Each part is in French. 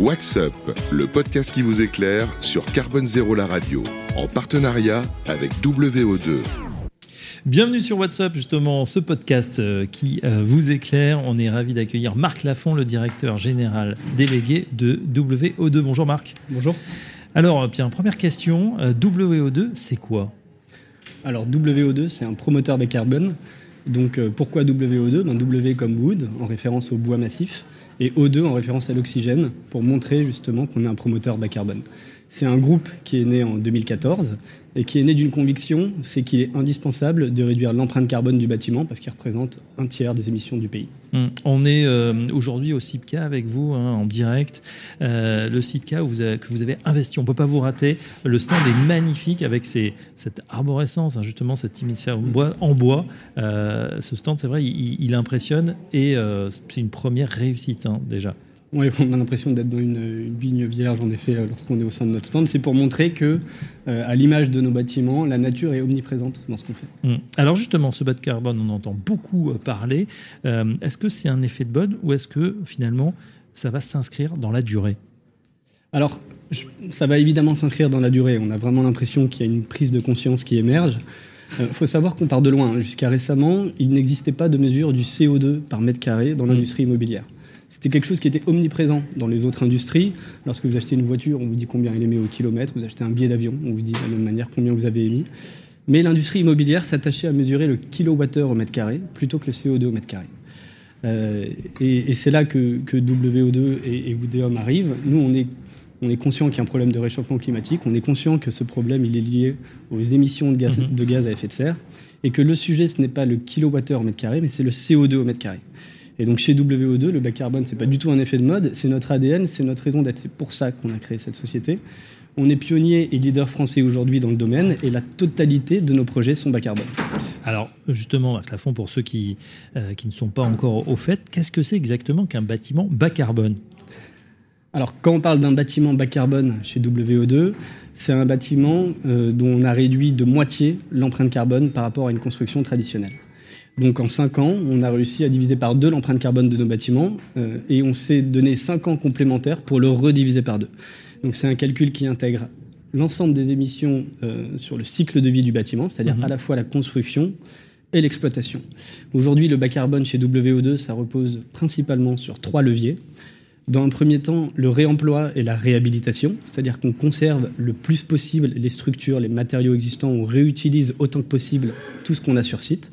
What's Up, le podcast qui vous éclaire sur Carbone Zéro la radio, en partenariat avec WO2. Bienvenue sur WhatsApp, justement, ce podcast euh, qui euh, vous éclaire. On est ravi d'accueillir Marc Lafont, le directeur général délégué de WO2. Bonjour Marc. Bonjour. Alors, bien, première question, euh, WO2, c'est quoi? Alors, WO2, c'est un promoteur de carbone. Donc, pourquoi WO2 ben, W comme wood, en référence au bois massif, et O2 en référence à l'oxygène, pour montrer justement qu'on est un promoteur bas carbone. C'est un groupe qui est né en 2014 et qui est né d'une conviction, c'est qu'il est indispensable de réduire l'empreinte carbone du bâtiment parce qu'il représente un tiers des émissions du pays. Hum, on est euh, aujourd'hui au CIPCA avec vous hein, en direct. Euh, le CIPCA que vous avez investi, on ne peut pas vous rater. Le stand est magnifique avec cette arborescence, hein, justement cette bois. En bois. Euh, ce stand, c'est vrai, il, impressionne et c'est une première réussite hein, déjà. Oui, on a l'impression d'être dans une, vigne vierge, en effet, lorsqu'on est au sein de notre stand. C'est pour montrer que, euh, à l'image de nos bâtiments, la nature est omniprésente dans ce qu'on fait. Hum. Alors justement, ce bas de carbone, on entend beaucoup euh, parler. Euh, est-ce que c'est un effet de bonne ou est-ce que finalement, ça va s'inscrire dans la durée? Alors, ça va évidemment s'inscrire dans la durée. On a vraiment l'impression qu'il y a une prise de conscience qui émerge. Il faut savoir qu'on part de loin. Jusqu'à récemment, il n'existait pas de mesure du CO2 par mètre carré dans hum. l'industrie immobilière. C'était quelque chose qui était omniprésent dans les autres industries. Lorsque vous achetez une voiture, on vous dit combien elle émet au kilomètre. Vous achetez un billet d'avion, on vous dit de la même manière combien vous avez émis. Mais l'industrie immobilière s'attachait à mesurer le kilowattheure au mètre carré plutôt que le CO2 au mètre carré. Euh, et, c'est là que, WO2 et, et arrivent. Nous, on est, on est conscient qu'il y a un problème de réchauffement climatique. On est conscient que ce problème, il est lié aux émissions de gaz, mhm. de gaz à effet de serre. Et que le sujet, ce n'est pas le kilowattheure au mètre carré, mais c'est le CO2 au mètre carré. Et donc chez WO2, le bas carbone, c'est pas du tout un effet de mode, c'est notre ADN, c'est notre raison d'être. C'est pour ça qu'on a créé cette société. On est pionnier et leader français aujourd'hui dans le domaine et la totalité de nos projets sont bas carbone. Alors justement, Marc Lafont, pour ceux qui, euh, qui ne sont pas encore au fait, qu'est-ce que c'est exactement qu'un bâtiment bas carbone? Alors, quand on parle d'un bâtiment bas carbone chez WO2, c'est un bâtiment euh, dont on a réduit de moitié l'empreinte carbone par rapport à une construction traditionnelle. Donc en 5 ans, on a réussi à diviser par deux l'empreinte carbone de nos bâtiments euh, et on s'est donné 5 ans complémentaires pour le rediviser par deux. Donc c'est un calcul qui intègre l'ensemble des émissions euh, sur le cycle de vie du bâtiment, c'est-à-dire mhm. à la fois la construction et l'exploitation. Aujourd'hui, le bas carbone chez WO2, ça repose principalement sur trois leviers. Dans un premier temps, le réemploi et la réhabilitation, c'est-à-dire qu'on conserve le plus possible les structures, les matériaux existants, on réutilise autant que possible tout ce qu'on a sur site.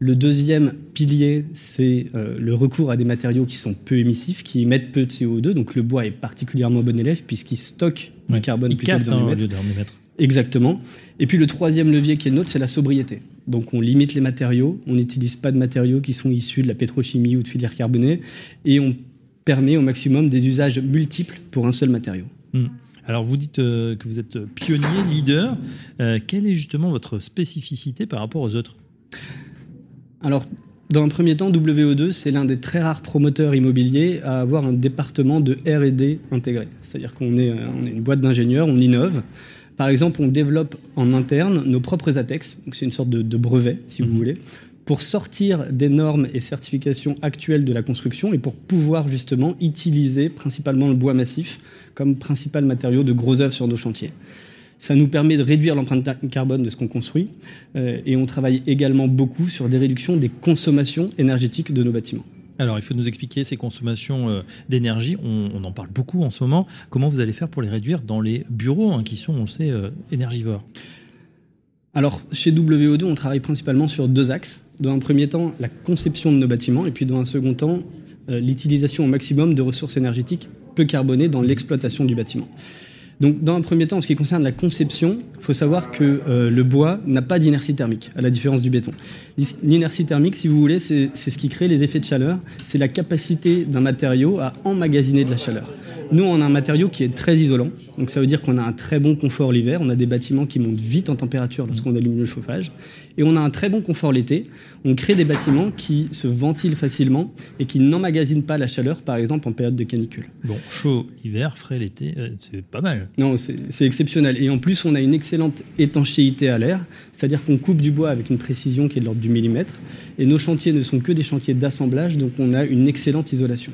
Le deuxième pilier, c'est euh, le recours à des matériaux qui sont peu émissifs, qui émettent peu de CO2. Donc le bois est particulièrement bon élève puisqu'il stocke du carbone plutôt que d'en émettre. Exactement. Et puis le troisième levier qui est nôtre, c'est la sobriété. Donc on limite les matériaux, on n'utilise pas de matériaux qui sont issus de la pétrochimie ou de filières carbonées, et on permet au maximum des usages multiples pour un seul matériau. Hmm. Alors vous dites euh, que vous êtes pionnier, leader. Euh, quelle est justement votre spécificité par rapport aux autres? Alors, dans un premier temps, WO2, c'est l'un des très rares promoteurs immobiliers à avoir un département de RD intégré. C'est-à-dire qu'on est, on est une boîte d'ingénieurs, on innove. Par exemple, on développe en interne nos propres ATEX, c'est une sorte de, brevet, si vous mhm. voulez, pour sortir des normes et certifications actuelles de la construction et pour pouvoir justement utiliser principalement le bois massif comme principal matériau de gros œuvres sur nos chantiers. Ça nous permet de réduire l'empreinte carbone de ce qu'on construit. Euh, et on travaille également beaucoup sur des réductions des consommations énergétiques de nos bâtiments. Alors, il faut nous expliquer ces consommations euh, d'énergie. On, en parle beaucoup en ce moment. Comment vous allez faire pour les réduire dans les bureaux hein, qui sont, on le sait, euh, énergivores? Alors, chez WO2, on travaille principalement sur deux axes. Dans un premier temps, la conception de nos bâtiments, et puis dans un second temps, l'utilisation au maximum de ressources énergétiques peu carbonées dans l'exploitation du bâtiment. Donc, dans un premier temps, en ce qui concerne la conception, il faut savoir que euh, le bois n'a pas d'inertie thermique, à la différence du béton. L'inertie thermique, si vous voulez, c'est ce qui crée les effets de chaleur. C'est la capacité d'un matériau à emmagasiner de la chaleur. Nous, on a un matériau qui est très isolant. Donc, ça veut dire qu'on a un très bon confort l'hiver. On a des bâtiments qui montent vite en température lorsqu'on allume le chauffage. Et on a un très bon confort l'été. On crée des bâtiments qui se ventilent facilement et qui n'emmagasinent pas la chaleur, par exemple, en période de canicule. Bon, chaud hiver, frais l'été, euh, c'est pas mal. Non, c'est exceptionnel. Et en plus, on a une excellente étanchéité à l'air. C'est-à-dire qu'on coupe du bois avec une précision qui est de l'ordre du millimètre. Et nos chantiers ne sont que des chantiers d'assemblage, donc on a une excellente isolation.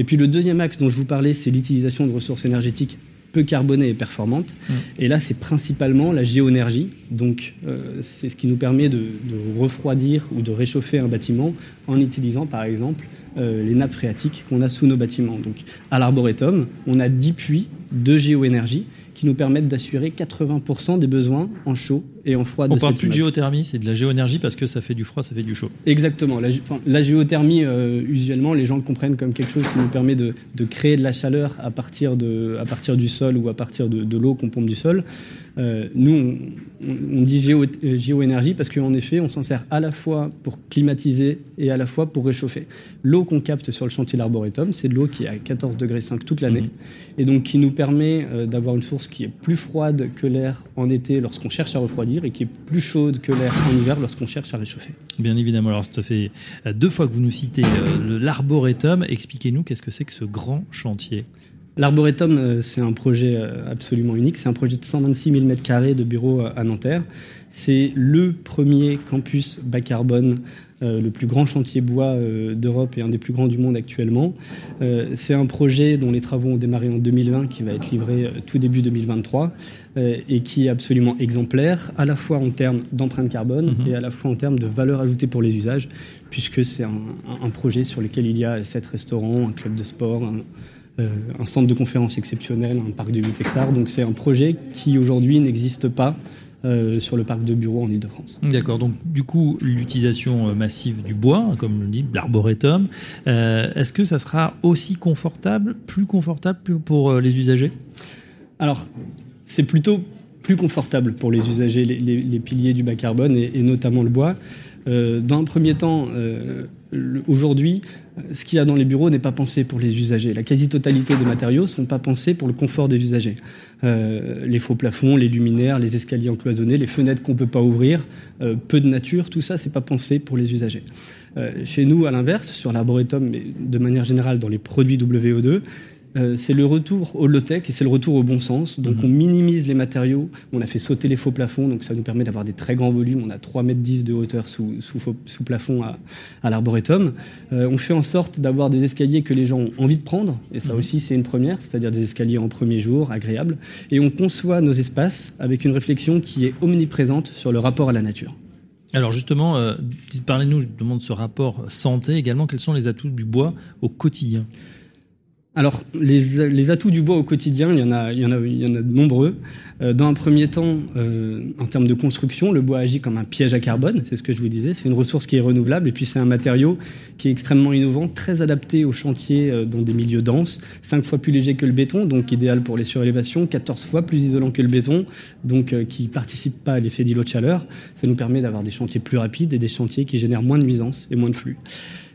Et puis le deuxième axe dont je vous parlais, c'est l'utilisation de ressources énergétiques peu carbonées et performantes. Mm. Et là, c'est principalement la géoénergie. Donc, euh, c'est ce qui nous permet de, de refroidir ou de réchauffer un bâtiment en utilisant, par exemple, euh, les nappes phréatiques qu'on a sous nos bâtiments. Donc, à l'Arboretum, on a 10 puits de géoénergie qui nous permettent d'assurer 80% des besoins en chaud et en froid On de parle plus de géothermie, c'est de la géoénergie parce que ça fait du froid, ça fait du chaud. Exactement. La, géothermie, euh, usuellement, les gens le comprennent comme quelque chose qui nous permet de, de créer de la chaleur à partir, de, à partir du sol ou à partir de, de l'eau qu'on pompe du sol. Euh, nous, on, dit géo, euh, géoénergie parce qu'en effet, on s'en sert à la fois pour climatiser et à la fois pour réchauffer. L'eau qu'on capte sur le chantier de l'Arboretum, c'est de l'eau qui est à 14 degrés 5 toute l'année Mhm. et donc qui nous permet euh, d'avoir une source qui est plus froide que l'air en été lorsqu'on cherche à refroidir et qui est plus chaude que l'air en hiver lorsqu'on cherche à réchauffer. Bien évidemment. Alors, ça fait deux fois que vous nous citez l'Arboretum. Expliquez-nous qu'est-ce que c'est que ce grand chantier? L'Arboretum, euh, c'est un projet euh, absolument unique. C'est un projet de 126 000 m2 de bureaux euh, à Nanterre. C'est le premier campus bas carbone, le plus grand chantier bois d'Europe et un des plus grands du monde actuellement. C'est un projet dont les travaux ont démarré en 2020, qui va être livré tout début 2023 euh, et qui est absolument exemplaire, à la fois en termes d'empreinte carbone Mhm. et à la fois en termes de valeur ajoutée pour les usages, puisque c'est un, projet sur lequel il y a sept restaurants, un club de sport, un, un centre de conférence exceptionnel, un parc de 8 hectares. Donc c'est un projet qui aujourd'hui n'existe pas euh, sur le parc de bureaux en Ile-de-France. D'accord. Donc, du coup, l'utilisation euh, massive du bois, comme le dit l'Arboretum. Euh, Est-ce que ça sera aussi confortable, plus confortable pour euh, les usagers? Alors, c'est plutôt plus confortable pour les usagers, les, les- les piliers du bas carbone et, et notamment le bois. Euh, dans un premier temps, euh, aujourd'hui, euh, ce qu'il y a dans les bureaux n'est pas pensé pour les usagers. La quasi-totalité des matériaux ne sont pas pensés pour le confort des usagers. Euh, les faux plafonds, les luminaires, les escaliers encloisonnés, les fenêtres qu'on ne peut pas ouvrir, euh, peu de nature, tout ça, c'est pas pensé pour les usagers. Euh, chez nous, à l'inverse, sur l'Arboretum, mais de manière générale dans les produits WO2, euh, c'est le retour au low-tech et c'est le retour au bon sens. Donc Mhm. on minimise les matériaux, on a fait sauter les faux plafonds, donc ça nous permet d'avoir des très grands volumes. On a 3,10 mètres de hauteur sous, sous, faux- sous plafond à, à l'Arboretum. Euh, on fait en sorte d'avoir des escaliers que les gens ont envie de prendre, et ça Mhm. aussi c'est une première, c'est-à-dire des escaliers en premier jour, agréables. Et on conçoit nos espaces avec une réflexion qui est omniprésente sur le rapport à la nature. Alors justement, euh, parlez-nous justement de ce rapport santé également. Quels sont les atouts du bois au quotidien? Alors, les, atouts du bois au quotidien, il y en a, y en a, y en a de nombreux. Euh, dans un premier temps, euh, en termes de construction, le bois agit comme un piège à carbone, c'est ce que je vous disais. C'est une ressource qui est renouvelable et puis c'est un matériau qui est extrêmement innovant, très adapté aux chantiers euh, dans des milieux denses, 5 fois plus léger que le béton, donc idéal pour les surélévations, 14 fois plus isolant que le béton, donc qui ne participe pas à l'effet d'îlot de chaleur. Ça nous permet d'avoir des chantiers plus rapides et des chantiers qui génèrent moins de nuisances et moins de flux.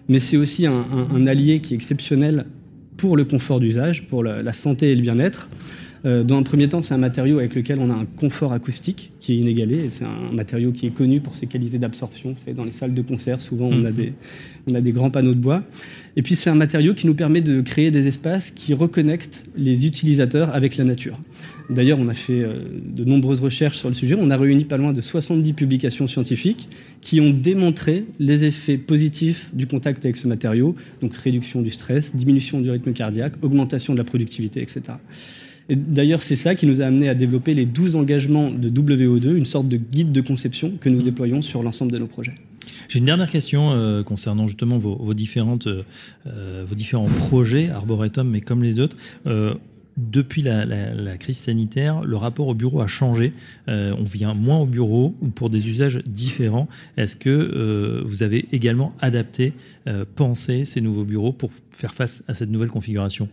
Mais c'est aussi un allié qui est exceptionnel pour le confort d'usage, pour la, santé et le bien-être. Euh, dans un premier temps, c'est un matériau avec lequel on a un confort acoustique qui est inégalé. C'est un matériau qui est connu pour ses qualités d'absorption. Vous savez, dans les salles de concert, souvent, on a, Mhm. des, on a des grands panneaux de bois. Et puis, c'est un matériau qui nous permet de créer des espaces qui reconnectent les utilisateurs avec la nature. D'ailleurs, on a fait euh, de nombreuses recherches sur le sujet. On a réuni pas loin de 70 publications scientifiques qui ont démontré les effets positifs du contact avec ce matériau, donc réduction du stress, diminution du rythme cardiaque, augmentation de la productivité, etc. D'ailleurs, c'est ça qui nous a amené à développer les 12 engagements de WO2, une sorte de guide de conception que nous déployons sur l'ensemble de nos projets. J'ai une dernière question euh, concernant justement vos, vos différentes, euh, euh, vos différents projets, Arboretum, mais comme les autres. Euh, depuis la, la- la crise sanitaire, le rapport au bureau a changé. Euh, on vient moins au bureau ou pour des usages différents. Est-ce que euh, vous avez également adapté, euh, pensé ces nouveaux bureaux pour faire face à cette nouvelle configuration?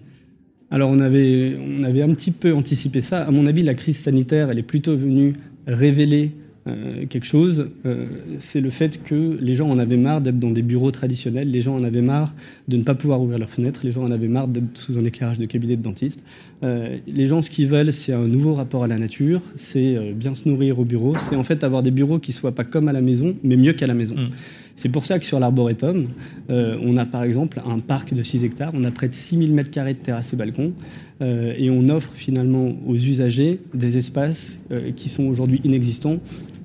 Alors on avait, on avait un petit peu anticipé ça. À mon avis, la crise sanitaire, elle est plutôt venue révéler euh, quelque chose. Euh, c'est le fait que les gens en avaient marre d'être dans des bureaux traditionnels, les gens en avaient marre de ne pas pouvoir ouvrir leurs fenêtres, les gens en avaient marre d'être sous un éclairage de cabinet de dentiste. Euh, les gens, ce qu'ils veulent, c'est un nouveau rapport à la nature, c'est bien se nourrir au bureau, c'est en fait avoir des bureaux qui soient pas comme à la maison, mais mieux qu'à la maison. Mm. C'est pour ça que sur l'Arboretum, euh, on a par exemple un parc de 6 hectares, on a près de 6000 m2 de terrasses et balcons, euh, et on offre finalement aux usagers des espaces euh, qui sont aujourd'hui inexistants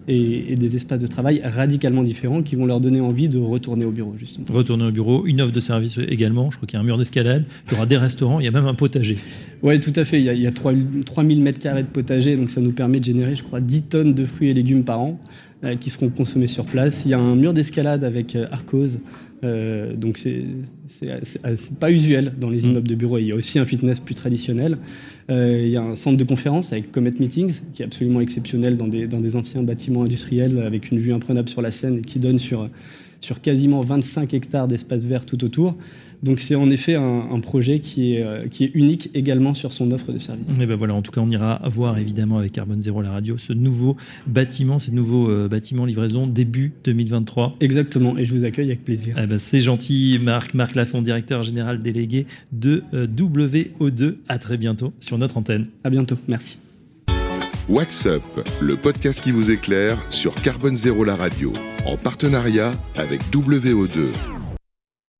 et, des espaces de travail radicalement différents qui vont leur donner envie de retourner au bureau, justement. Retourner au bureau, une offre de service également. Je crois qu'il y a un mur d'escalade, il y aura des restaurants, il y a même un potager. Oui, tout à fait. Il y a, il y a 3000 m2 de potager, donc ça nous permet de générer, je crois, 10 tonnes de fruits et légumes par an euh, qui seront consommés sur place. Il y a un mur d'escalade avec euh, Arcos. Euh, donc c'est pas usuel dans les mmh. immeubles de bureau. Il y a aussi un fitness plus traditionnel. Euh, il y a un centre de conférence avec Comet Meetings qui est absolument exceptionnel dans des, dans des anciens bâtiments industriels avec une vue imprenable sur la Seine qui donne sur, sur quasiment 25 hectares d'espace vert tout autour. Donc c'est en effet un, projet qui est, euh, qui est unique également sur son offre de service. Et ben voilà, en tout cas, on ira voir évidemment avec Carbone Zéro la radio ce nouveau bâtiment, ces nouveaux euh, bâtiments livraison début 2023. Exactement, et je vous accueille avec plaisir. Eh ben, c'est gentil, Marc, Marc Lafont, directeur général délégué de euh, WO2. À très bientôt sur notre antenne. À bientôt, merci. What's Up, le podcast qui vous éclaire sur Carbone Zéro la radio, en partenariat avec WO2.